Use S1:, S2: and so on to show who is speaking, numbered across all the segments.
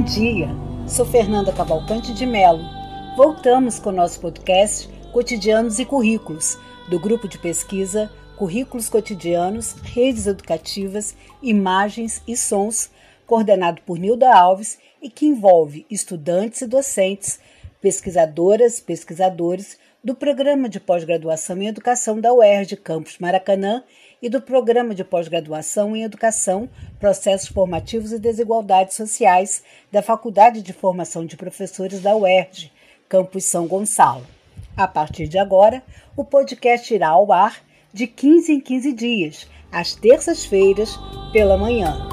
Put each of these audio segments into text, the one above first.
S1: Bom dia, sou Fernanda Cavalcante de Melo. Voltamos com o nosso podcast Cotidianos e Currículos, do grupo de pesquisa Currículos Cotidianos, Redes Educativas, Imagens e Sons, coordenado por Nilda Alves e que envolve estudantes e docentes, pesquisadoras, pesquisadores do Programa de Pós-Graduação em Educação da UERJ Campus Maracanã e do Programa de Pós-Graduação em Educação, Processos Formativos e Desigualdades Sociais da Faculdade de Formação de Professores da UERJ, Campus São Gonçalo. A partir de agora, o podcast irá ao ar de 15 em 15 dias, às terças-feiras, pela manhã.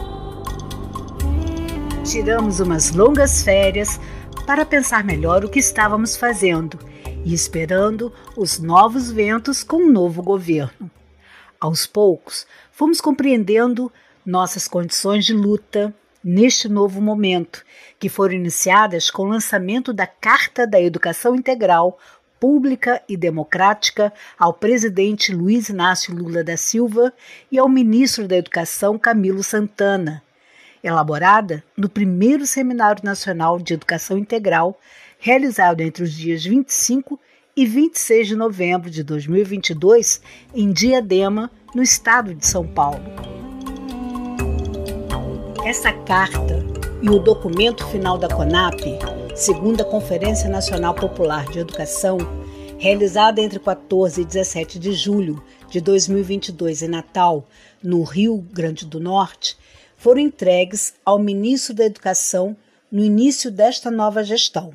S1: Tiramos umas longas férias para pensar melhor o que estávamos fazendo e esperando os novos ventos com o novo governo. Aos poucos, fomos compreendendo nossas condições de luta neste novo momento, que foram iniciadas com o lançamento da Carta da Educação Integral Pública e Democrática ao presidente Luiz Inácio Lula da Silva e ao ministro da Educação Camilo Santana, elaborada no primeiro Seminário Nacional de Educação Integral, realizado entre os dias 25 e 26 de novembro de 2022 em Diadema, no estado de São Paulo. Essa carta e o documento final da CONAP, segundo a Conferência Nacional Popular de Educação, realizada entre 14 e 17 de julho de 2022 em Natal, no Rio Grande do Norte, foram entregues ao ministro da Educação no início desta nova gestão.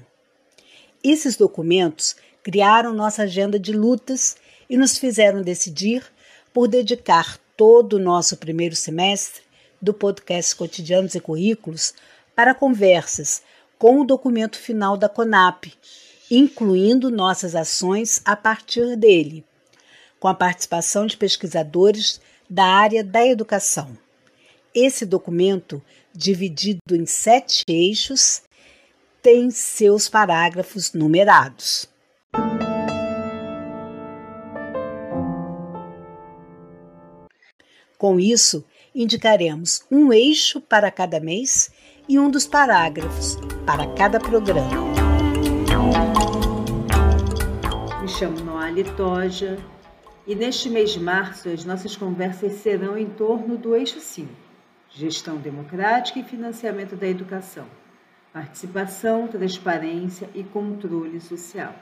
S1: Esses documentos criaram nossa agenda de lutas e nos fizeram decidir por dedicar todo o nosso primeiro semestre do podcast Cotidianos e Currículos para conversas com o documento final da CONAP, incluindo nossas ações a partir dele, com a participação de pesquisadores da área da educação. Esse documento, dividido em sete eixos, tem seus parágrafos numerados. Com isso, indicaremos um eixo para cada mês e um dos parágrafos para cada programa.
S2: Me chamo Noali Toja e neste mês de março as nossas conversas serão em torno do eixo 5 gestão democrática e financiamento da educação, participação, transparência e controle social,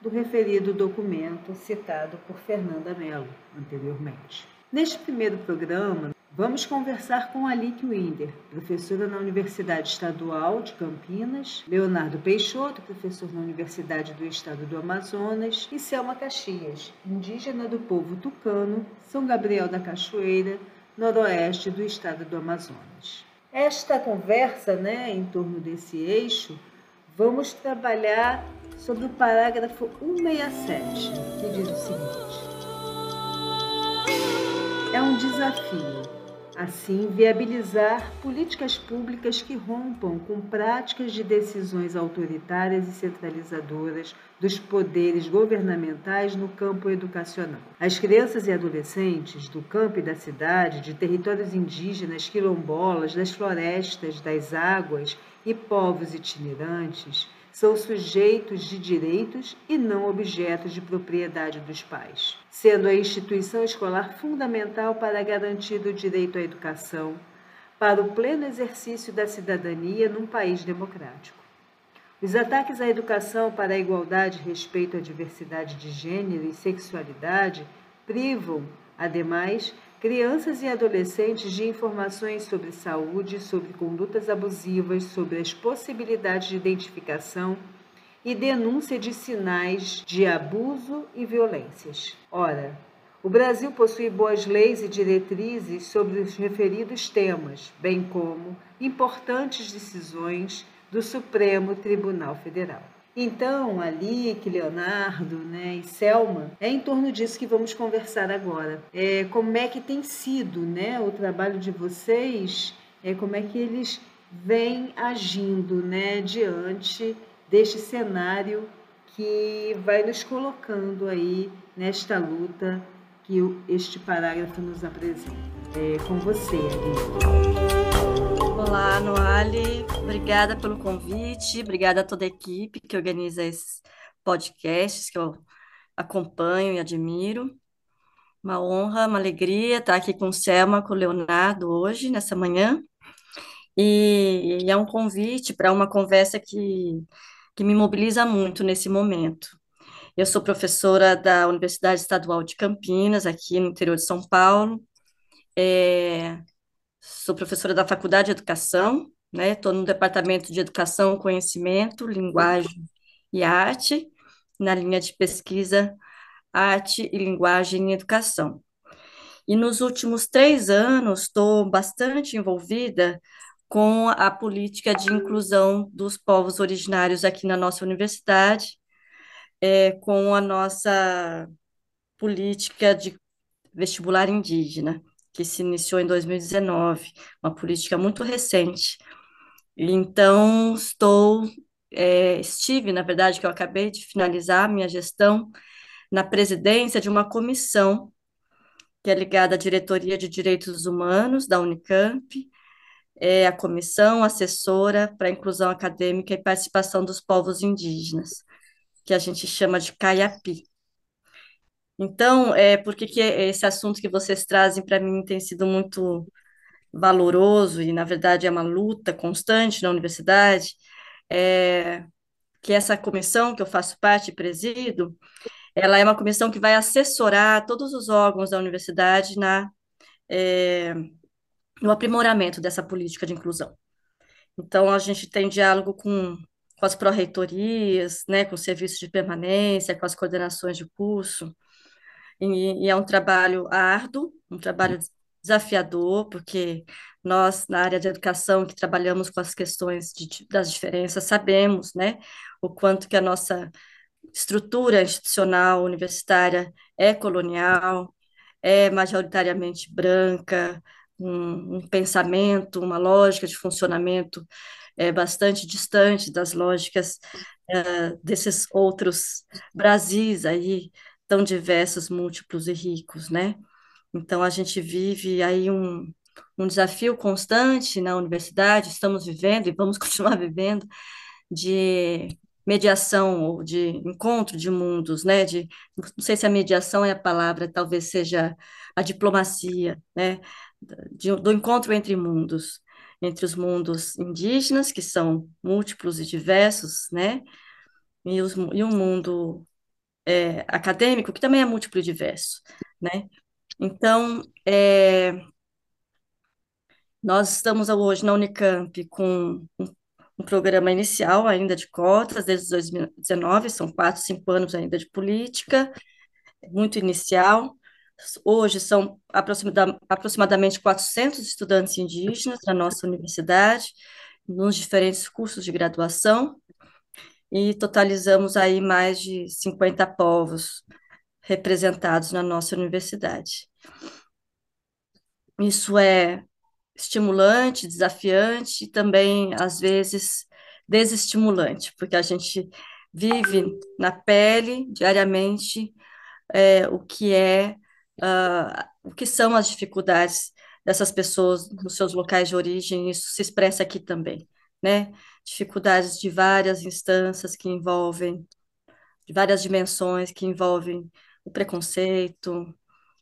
S2: do referido documento citado por Fernanda Mello anteriormente. Neste primeiro programa, vamos conversar com Alice Winder, professora na Universidade Estadual de Campinas, Leonardo Peixoto, professor na Universidade do Estado do Amazonas, e Selma Caxias, indígena do povo tucano, São Gabriel da Cachoeira, noroeste do estado do Amazonas. Esta conversa, né, em torno desse eixo, vamos trabalhar sobre o parágrafo 167, que diz o seguinte: desafio Assim, viabilizar políticas públicas que rompam com práticas de decisões autoritárias e centralizadoras dos poderes governamentais no campo educacional. As crianças e adolescentes do campo e da cidade, de territórios indígenas, quilombolas, das florestas, das águas e povos itinerantes, são sujeitos de direitos e não objetos de propriedade dos pais, sendo a instituição escolar fundamental para garantir o direito à educação, para o pleno exercício da cidadania num país democrático. Os ataques à educação para a igualdade respeito à diversidade de gênero e sexualidade privam, ademais, crianças e adolescentes de informações sobre saúde, sobre condutas abusivas, sobre as possibilidades de identificação e denúncia de sinais de abuso e violências. Ora, o Brasil possui boas leis e diretrizes sobre os referidos temas, bem como importantes decisões do Supremo Tribunal Federal. Então, Alique, Leonardo né, e Selma, é em torno disso que vamos conversar agora. É, como é que tem sido né, o trabalho de vocês, é, como é que eles vêm agindo né, diante deste cenário que vai nos colocando aí nesta luta que este parágrafo nos apresenta. É com você, Alique.
S3: Olá, Noali. Obrigada pelo convite, obrigada a toda a equipe que organiza esses podcasts que eu acompanho e admiro. Uma honra, uma alegria estar aqui com o Selma, com o Leonardo hoje, nessa manhã. E, e é um convite para uma conversa que, que me mobiliza muito nesse momento. Eu sou professora da Universidade Estadual de Campinas, aqui no interior de São Paulo. É, sou professora da Faculdade de Educação, né? Estou no Departamento de Educação, Conhecimento, Linguagem e Arte, na linha de pesquisa Arte e Linguagem em Educação. E nos últimos três anos estou bastante envolvida com a política de inclusão dos povos originários aqui na nossa universidade, é, com a nossa política de vestibular indígena, que se iniciou em 2019, uma política muito recente. Então, estou, é, estive, na verdade, que eu acabei de finalizar a minha gestão na presidência de uma comissão que é ligada à Diretoria de Direitos Humanos da Unicamp, é a comissão assessora para a inclusão acadêmica e participação dos povos indígenas, que a gente chama de CAIAPI. Então, é, por que, esse assunto que vocês trazem para mim tem sido muito valoroso e, na verdade, é uma luta constante na universidade, é, que essa comissão que eu faço parte e presido, ela é uma comissão que vai assessorar todos os órgãos da universidade na é, no aprimoramento dessa política de inclusão. Então, a gente tem diálogo com, com as pró-reitorias, né, com os serviços de permanência, com as coordenações de curso, e, e é um trabalho árduo, um trabalho desafiador, porque nós, na área de educação, que trabalhamos com as questões de, das diferenças, sabemos, né, o quanto que a nossa estrutura institucional universitária é colonial, é majoritariamente branca, um, um pensamento, uma lógica de funcionamento é, bastante distante das lógicas é, desses outros Brasis aí, tão diversos, múltiplos e ricos, né? Então, a gente vive aí um, um desafio constante na universidade, estamos vivendo e vamos continuar vivendo, de mediação ou de encontro de mundos, né? De, não sei se a mediação é a palavra, talvez seja a diplomacia, né? de, do encontro entre mundos, entre os mundos indígenas, que são múltiplos e diversos, né? E, os, e um mundo é, acadêmico, que também é múltiplo e diverso, né? Então, é, nós estamos hoje na Unicamp com um, um, programa inicial ainda de cotas, desde 2019, são quatro, cinco anos ainda de política, muito inicial, Hoje são aproximadamente 400 estudantes indígenas na nossa universidade, nos diferentes cursos de graduação, e totalizamos aí mais de 50 povos representados na nossa universidade. Isso é estimulante, desafiante e também, às vezes, desestimulante, porque a gente vive na pele diariamente é, o que é uh, o que são as dificuldades dessas pessoas nos seus locais de origem, isso se expressa aqui também, né? Dificuldades de várias instâncias que envolvem, de várias dimensões que envolvem o preconceito,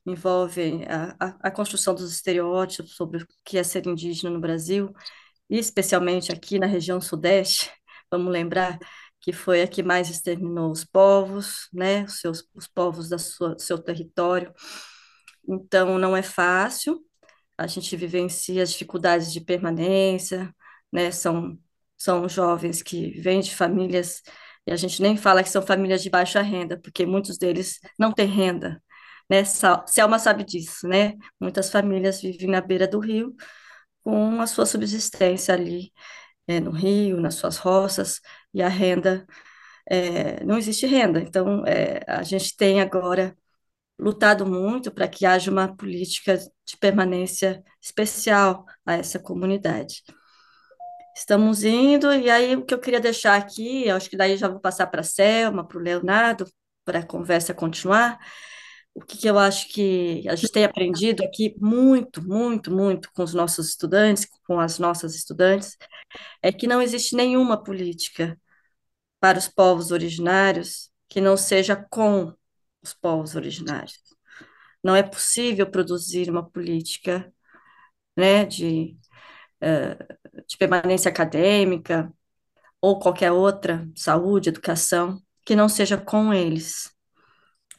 S3: envolvem a, a, a construção dos estereótipos sobre o que é ser indígena no Brasil, e especialmente aqui na região sudeste, vamos lembrar que foi a que mais exterminou os povos, né, os, seus, os povos da sua, seu território. Então, não é fácil, a gente vivencia as dificuldades de permanência, né, são, são jovens que vêm de famílias, e a gente nem fala que são famílias de baixa renda, porque muitos deles não têm renda, né, Selma sabe disso, né, muitas famílias vivem na beira do rio, com a sua subsistência ali, é, no rio, nas suas roças, e a renda, é, não existe renda. Então, é, a gente tem agora lutado muito para que haja uma política de permanência especial a essa comunidade. Estamos indo, e aí o que eu queria deixar aqui, acho que daí já vou passar para a Selma, para o Leonardo, para a conversa continuar, o que, que eu acho que a gente tem aprendido aqui muito, muito, muito com os nossos estudantes, com as nossas estudantes, é que não existe nenhuma política para os povos originários que não seja com os povos originários. Não é possível produzir uma política né, de, uh, de permanência acadêmica ou qualquer outra, saúde, educação, que não seja com eles.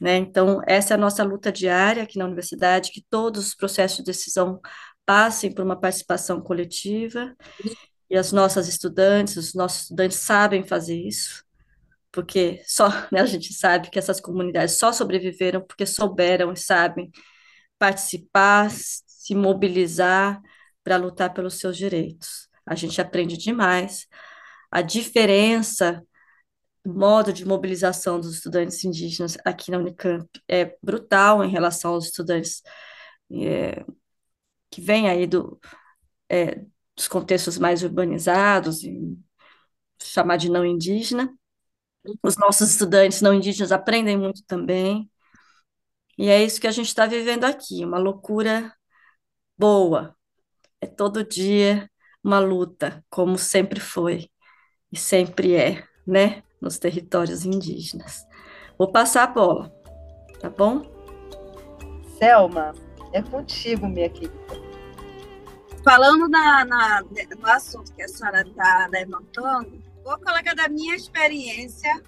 S3: Né? Então, essa é a nossa luta diária aqui na universidade, que todos os processos de decisão passem por uma participação coletiva, e as nossas estudantes, os nossos estudantes sabem fazer isso, porque só né, a gente sabe que essas comunidades só sobreviveram porque souberam e sabem participar, se mobilizar para lutar pelos seus direitos. A gente aprende demais a diferença modo de mobilização dos estudantes indígenas aqui na Unicamp é brutal em relação aos estudantes é, que vêm aí do, é, dos contextos mais urbanizados, chamar de não indígena. Os nossos estudantes não indígenas aprendem muito também. E é isso que a gente está vivendo aqui, uma loucura boa. É todo dia uma luta, como sempre foi e sempre é, né? nos territórios indígenas. Vou passar a bola, tá bom?
S4: Selma, é contigo, minha querida.
S5: Falando na, na, no assunto que a senhora está levantando, vou colocar da minha experiência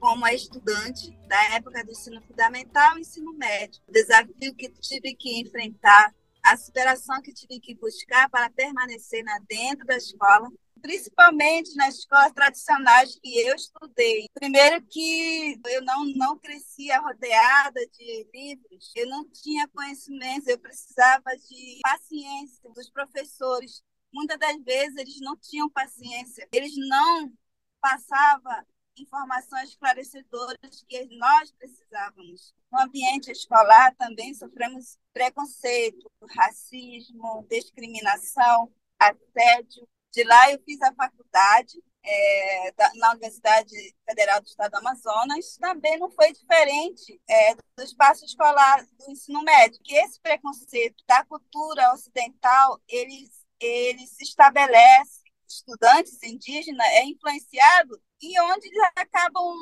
S5: como estudante da época do ensino fundamental e ensino médio. O desafio que tive que enfrentar, a superação que tive que buscar para permanecer dentro da escola principalmente nas escolas tradicionais que eu estudei. Primeiro que eu não, não crescia rodeada de livros, eu não tinha conhecimento, eu precisava de paciência dos professores. Muitas das vezes eles não tinham paciência, eles não passavam informações esclarecedoras que nós precisávamos. No ambiente escolar também sofremos preconceito, racismo, discriminação, assédio. De lá eu fiz a faculdade é, na Universidade Federal do Estado do Amazonas. Também não foi diferente é, do espaço escolar do ensino médio, que esse preconceito da cultura ocidental, ele, ele se estabelece, estudantes indígenas, é influenciado e onde eles acabam,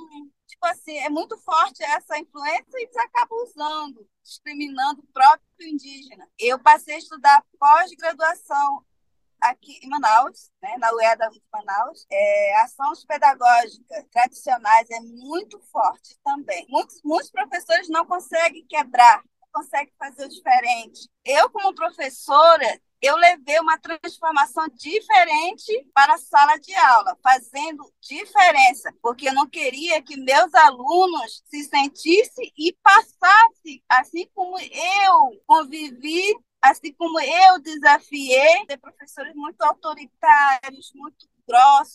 S5: tipo assim, é muito forte essa influência e eles acabam usando, discriminando o próprio indígena. Eu passei a estudar pós-graduação aqui em Manaus, né, na UEDA de Manaus, é, ações pedagógicas tradicionais é muito forte também. Muitos, muitos professores não conseguem quebrar, não conseguem fazer o diferente. Eu, como professora, eu levei uma transformação diferente para a sala de aula, fazendo diferença, porque eu não queria que meus alunos se sentissem e passassem, assim como eu convivi assim como eu desafiei professores muito autoritários, muito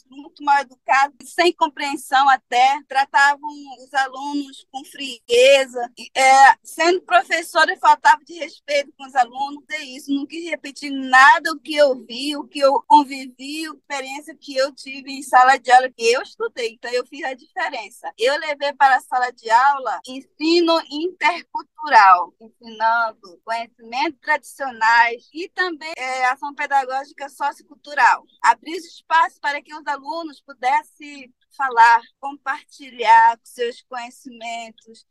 S5: muito mal educados, sem compreensão até, tratavam os alunos com frieza. É, sendo professora, faltava de respeito com os alunos, é isso. Não quis repetir nada o que eu vi, o que eu convivi, a experiência que eu tive em sala de aula, que eu estudei. Então, eu fiz a diferença. Eu levei para a sala de aula ensino intercultural, ensinando conhecimentos tradicionais e também é, ação pedagógica sociocultural. Abrir espaço para que os alunos pudessem falar, compartilhar seus conhecimentos,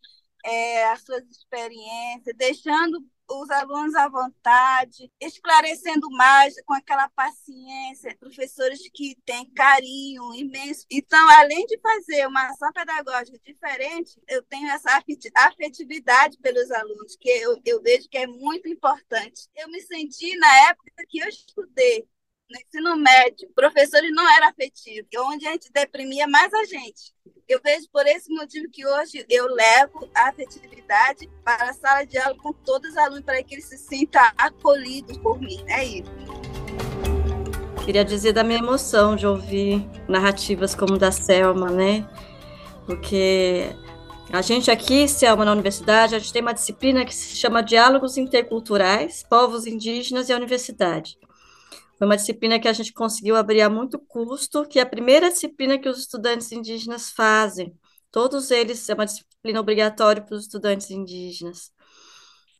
S5: é, as suas experiências, deixando os alunos à vontade, esclarecendo mais com aquela paciência, professores que têm carinho imenso. Então, além de fazer uma ação pedagógica diferente, eu tenho essa afetividade pelos alunos, que eu, eu vejo que é muito importante. Eu me senti, na época que eu estudei, no ensino médio, professores não eram afetivos, onde a gente deprimia mais a gente. Eu vejo por esse motivo que hoje eu levo a afetividade para a sala de aula com todos os alunos, para que eles se sintam acolhidos por mim. É isso.
S3: Queria dizer da minha emoção de ouvir narrativas como da Selma, né? Porque a gente aqui, Selma, na universidade, a gente tem uma disciplina que se chama Diálogos Interculturais, Povos Indígenas e a Universidade. Foi uma disciplina que a gente conseguiu abrir a muito custo, que é a primeira disciplina que os estudantes indígenas fazem. Todos eles, é uma disciplina obrigatória para os estudantes indígenas.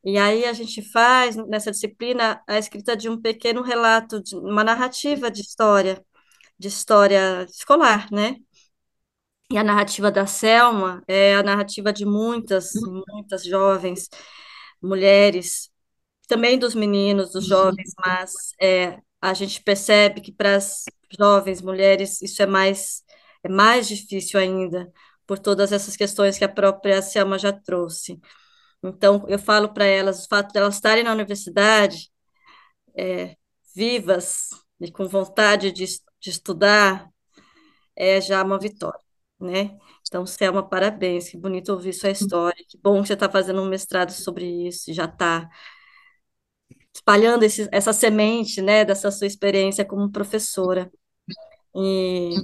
S3: E aí a gente faz, nessa disciplina, a escrita de um pequeno relato, de uma narrativa de história, de história escolar, né? E a narrativa da Selma é a narrativa de muitas, muitas jovens mulheres, também dos meninos, dos jovens, mas é, a gente percebe que para as jovens mulheres isso é mais, é mais difícil ainda, por todas essas questões que a própria Selma já trouxe. Então, eu falo para elas, o fato de elas estarem na universidade, é, vivas e com vontade de, de estudar, é já uma vitória, né? Então, Selma, parabéns, que bonito ouvir sua história, que bom que você está fazendo um mestrado sobre isso, já está espalhando esse, essa semente, né, dessa sua experiência como professora. E,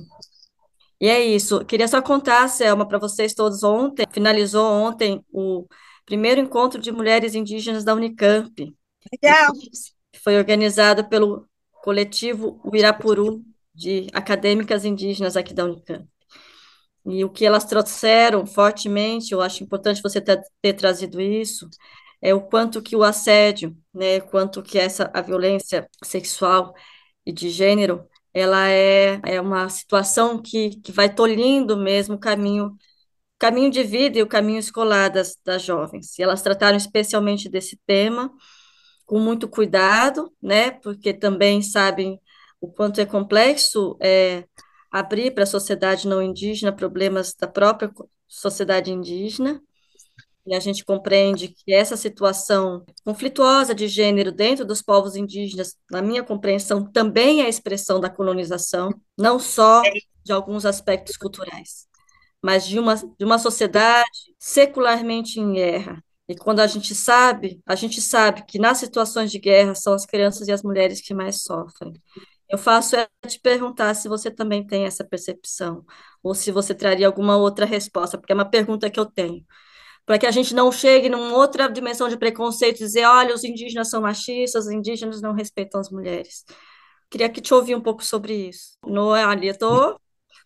S3: e é isso. Queria só contar, Selma, para vocês todos ontem, finalizou ontem o primeiro encontro de mulheres indígenas da Unicamp.
S5: Legal.
S3: Foi organizado pelo coletivo Uirapuru, de acadêmicas indígenas aqui da Unicamp. E o que elas trouxeram fortemente, eu acho importante você ter, ter trazido isso, é o quanto que o assédio, né, quanto que essa a violência sexual e de gênero, ela é, é uma situação que, que vai tolhindo mesmo o caminho caminho de vida e o caminho escolar das, das jovens. E elas trataram especialmente desse tema com muito cuidado, né, porque também sabem o quanto é complexo é, abrir para a sociedade não indígena problemas da própria sociedade indígena, e a gente compreende que essa situação conflituosa de gênero dentro dos povos indígenas, na minha compreensão, também é expressão da colonização, não só de alguns aspectos culturais mas de uma, de uma sociedade secularmente em guerra. E quando a gente sabe, a gente sabe que nas situações de guerra são as crianças e as mulheres que mais sofrem. Eu faço é te perguntar se você também tem essa percepção, ou se você traria alguma outra resposta, porque é uma pergunta que eu tenho. Para que a gente não chegue numa outra dimensão de preconceito e dizer, olha, os indígenas são machistas, os indígenas não respeitam as mulheres. Queria que te ouvir um pouco sobre isso. No, ali, eu estou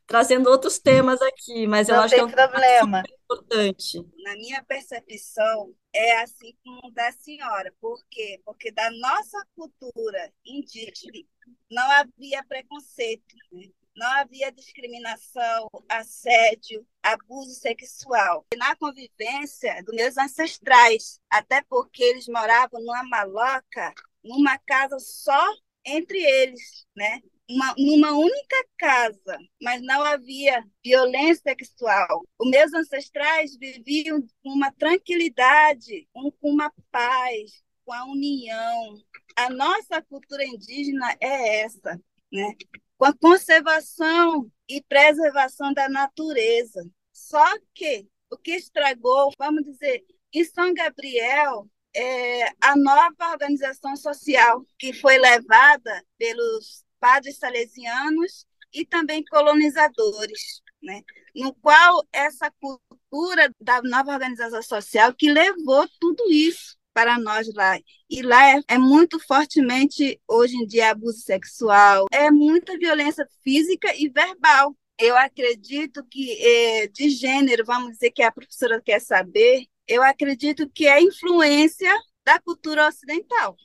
S3: trazendo outros temas aqui, mas eu
S4: Não
S3: acho que é um
S4: problema.
S3: importante.
S5: Na minha percepção, é assim como da senhora. Por quê? Porque da nossa cultura indígena não havia preconceito, né? Não havia discriminação, assédio, abuso sexual. Na convivência dos meus ancestrais, até porque eles moravam numa maloca, numa casa só entre eles, né? uma, numa única casa, mas não havia violência sexual. Os meus ancestrais viviam com uma tranquilidade, com uma paz, com a união. A nossa cultura indígena é essa, né? Com a conservação e preservação da natureza. Só que o que estragou, vamos dizer, em São Gabriel, é a nova organização social que foi levada pelos padres salesianos e também colonizadores, né? no qual essa cultura da nova organização social que levou tudo isso para nós lá. E lá é, é, muito fortemente, hoje em dia, abuso sexual, é muita violência física e verbal. Eu acredito que, é, de gênero, vamos dizer que a professora quer saber, eu acredito que é influência da cultura ocidental.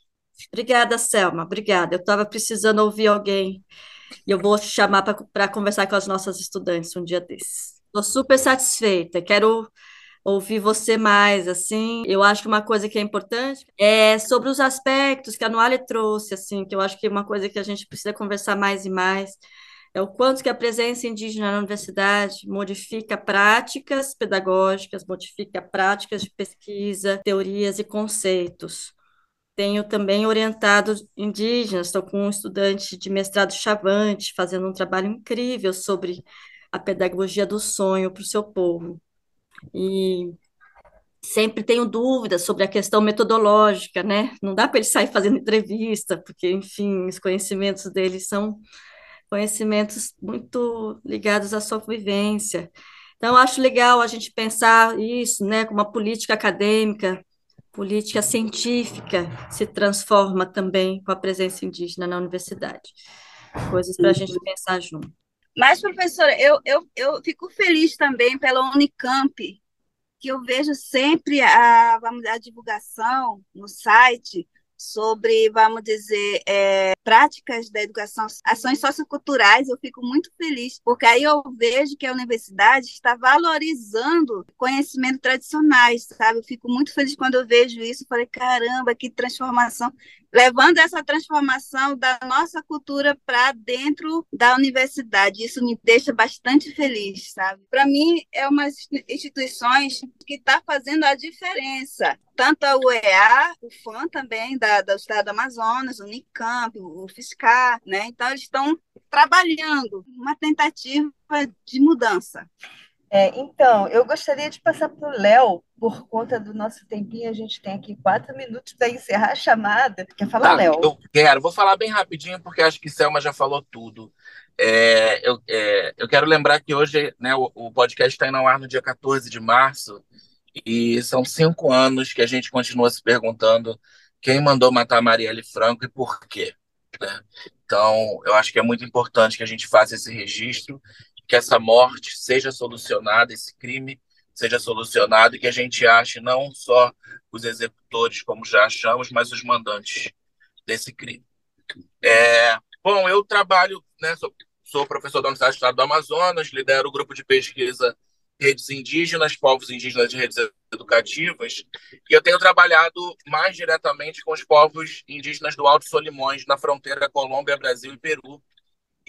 S3: Obrigada, Selma, obrigada. Eu estava precisando ouvir alguém e eu vou te chamar para conversar com as nossas estudantes um dia desses. Estou super satisfeita, quero ouvir você mais, assim. Eu acho que uma coisa que é importante é sobre os aspectos que a Noale trouxe, assim, que eu acho que é uma coisa que a gente precisa conversar mais e mais, é o quanto que a presença indígena na universidade modifica práticas pedagógicas, modifica práticas de pesquisa, teorias e conceitos. Tenho também orientado indígenas, estou com um estudante de mestrado Chavante, fazendo um trabalho incrível sobre a pedagogia do sonho para o seu povo. E sempre tenho dúvidas sobre a questão metodológica, né? Não dá para ele sair fazendo entrevista, porque, enfim, os conhecimentos dele são conhecimentos muito ligados à sua vivência. Então, acho legal a gente pensar isso, né, como uma política acadêmica política científica se transforma também com a presença indígena na universidade. Coisas para a gente pensar junto.
S5: Mas, professora, eu, eu, eu fico feliz também pela Unicamp que eu vejo sempre a, vamos, a divulgação no site sobre, vamos dizer, é, práticas da educação, ações socioculturais, eu fico muito feliz, porque aí eu vejo que a universidade está valorizando conhecimentos tradicionais, sabe? Eu fico muito feliz quando eu vejo isso, falei, caramba, que transformação levando essa transformação da nossa cultura para dentro da universidade. Isso me deixa bastante feliz, sabe? Para mim, é uma instituições que está fazendo a diferença. Tanto a UEA, o FAM também, da, do Estado do Amazonas, o Unicamp, o FISCAR, né? Então, eles estão trabalhando uma tentativa de mudança.
S4: É, então, eu gostaria de passar para o Léo, por conta do nosso tempinho, a gente tem aqui quatro minutos para encerrar a chamada. Quer falar, tá, Léo?
S6: Eu quero, vou falar bem rapidinho, porque acho que Selma já falou tudo. É, eu, é, eu quero lembrar que hoje né, o, o podcast está indo ao ar no dia 14 de março, e são cinco anos que a gente continua se perguntando quem mandou matar Marielle Franco e por quê. Né? Então, eu acho que é muito importante que a gente faça esse registro que essa morte seja solucionada, esse crime seja solucionado e que a gente ache não só os executores, como já achamos, mas os mandantes desse crime. É, bom, eu trabalho, né, sou, sou professor da Universidade do Estado do Amazonas, lidero o grupo de pesquisa Redes Indígenas, Povos Indígenas de Redes Educativas, e eu tenho trabalhado mais diretamente com os povos indígenas do Alto Solimões, na fronteira Colômbia, Brasil e Peru,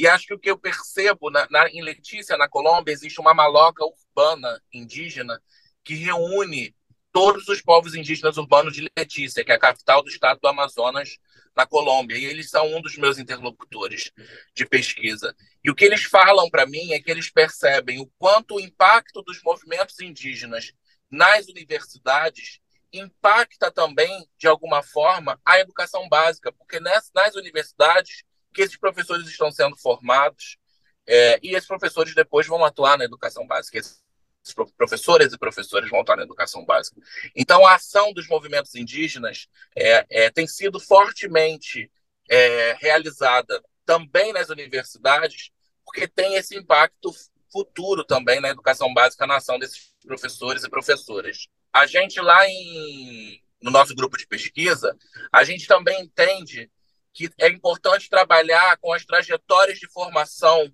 S6: e acho que o que eu percebo na, na, em Letícia, na Colômbia, existe uma maloca urbana indígena que reúne todos os povos indígenas urbanos de Letícia, que é a capital do estado do Amazonas, na Colômbia. E eles são um dos meus interlocutores de pesquisa. E o que eles falam para mim é que eles percebem o quanto o impacto dos movimentos indígenas nas universidades impacta também, de alguma forma, a educação básica, porque nas, nas universidades que esses professores estão sendo formados é, e esses professores depois vão atuar na educação básica. Esses professores e professores vão atuar na educação básica. Então, a ação dos movimentos indígenas é, é, tem sido fortemente é, realizada também nas universidades, porque tem esse impacto futuro também na educação básica na ação desses professores e professoras. A gente lá em, no nosso grupo de pesquisa, a gente também entende que é importante trabalhar com as trajetórias de formação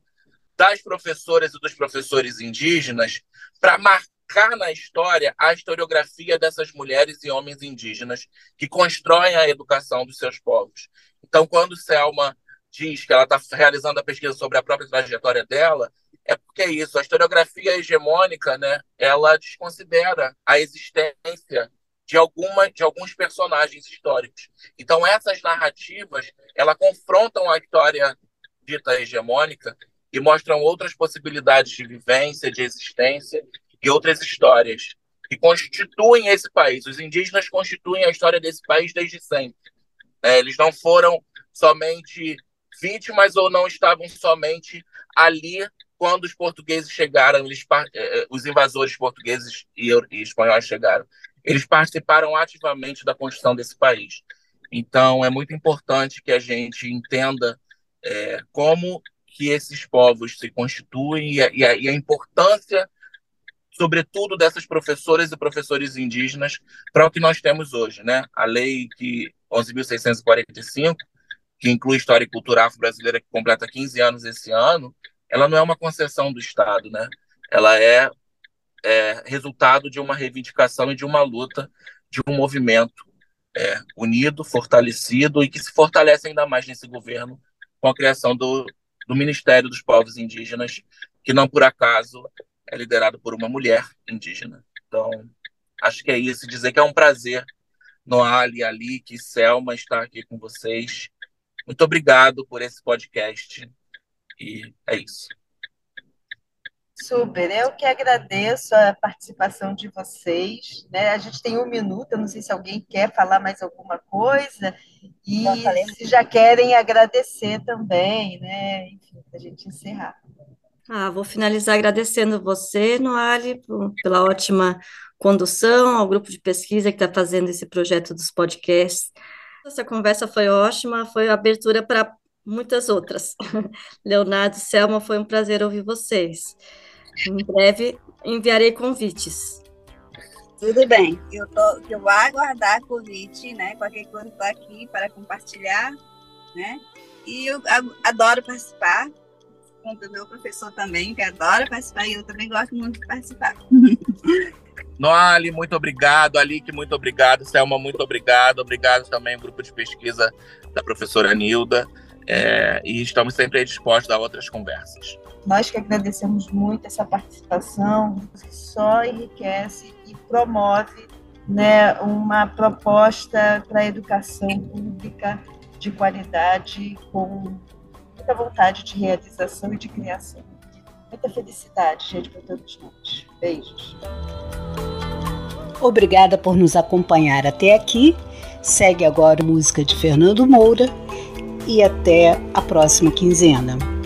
S6: das professoras e dos professores indígenas para marcar na história a historiografia dessas mulheres e homens indígenas que constroem a educação dos seus povos. Então, quando Selma diz que ela está realizando a pesquisa sobre a própria trajetória dela, é porque é isso, a historiografia hegemônica, né, ela desconsidera a existência de alguma de alguns personagens históricos. Então essas narrativas, ela confrontam a história dita hegemônica e mostram outras possibilidades de vivência, de existência e outras histórias que constituem esse país. Os indígenas constituem a história desse país desde sempre. É, eles não foram somente vítimas ou não estavam somente ali quando os portugueses chegaram, eles, é, é, os invasores portugueses e, e espanhóis chegaram eles participaram ativamente da construção desse país. Então, é muito importante que a gente entenda é, como que esses povos se constituem e a, e, a, e a, importância, sobretudo, dessas professoras e professores indígenas para o que nós temos hoje. Né? A lei que 11.645, que inclui História e Cultura Afro-Brasileira, que completa 15 anos esse ano, ela não é uma concessão do Estado, né? ela é é, resultado de uma reivindicação e de uma luta de um movimento é, unido, fortalecido e que se fortalece ainda mais nesse governo com a criação do, do Ministério dos Povos Indígenas, que não por acaso é liderado por uma mulher indígena. Então, acho que é isso. Dizer que é um prazer, Noali, Ali, que Selma estar aqui com vocês. Muito obrigado por esse podcast. E é isso.
S4: Super, eu que agradeço a participação de vocês. Né? A gente tem um minuto, eu não sei se alguém quer falar mais alguma coisa, e se já querem agradecer também, né? Enfim, para a gente encerrar.
S3: Ah, vou finalizar agradecendo você, Noali, pela ótima condução, ao grupo de pesquisa que está fazendo esse projeto dos podcasts. Essa conversa foi ótima, foi abertura para muitas outras. Leonardo, Selma, foi um prazer ouvir vocês. Em breve enviarei convites.
S5: Tudo bem. Eu, tô, eu vou aguardar convite, né? Qualquer coisa estou aqui para compartilhar, né? E eu adoro participar, com o meu professor também, que adora participar, e eu também gosto muito de participar.
S6: Noali, muito obrigado. Alique, muito obrigado. Selma, muito obrigado. Obrigado também ao grupo de pesquisa da professora Nilda. É, e estamos sempre dispostos a outras conversas.
S4: Nós que agradecemos muito essa participação, que só enriquece e promove né, uma proposta para a educação pública de qualidade, com muita vontade de realização e de criação. Muita felicidade, gente, para todos nós. Beijos.
S1: Obrigada por nos acompanhar até aqui. Segue agora música de Fernando Moura e até a próxima quinzena.